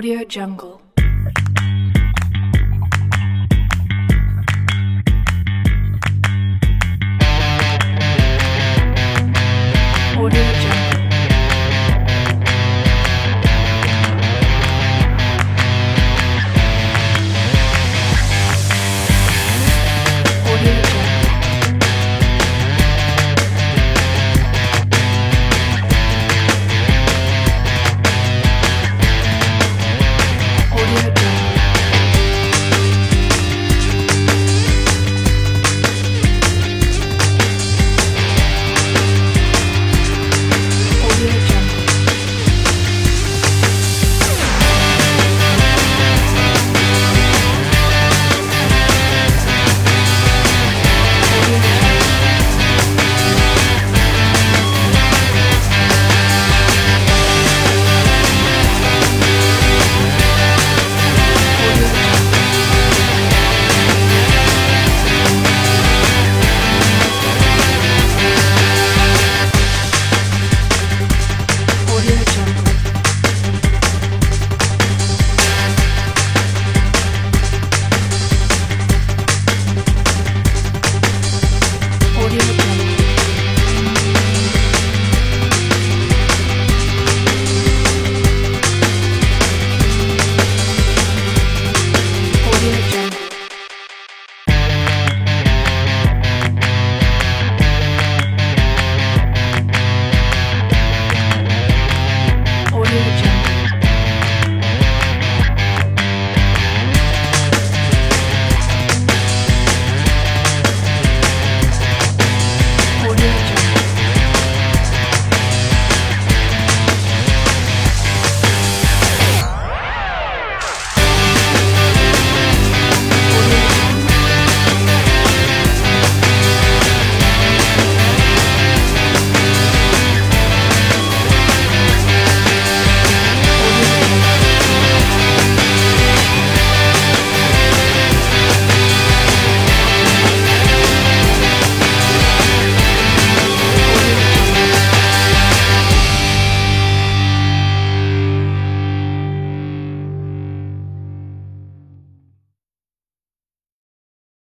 Audio Jungle.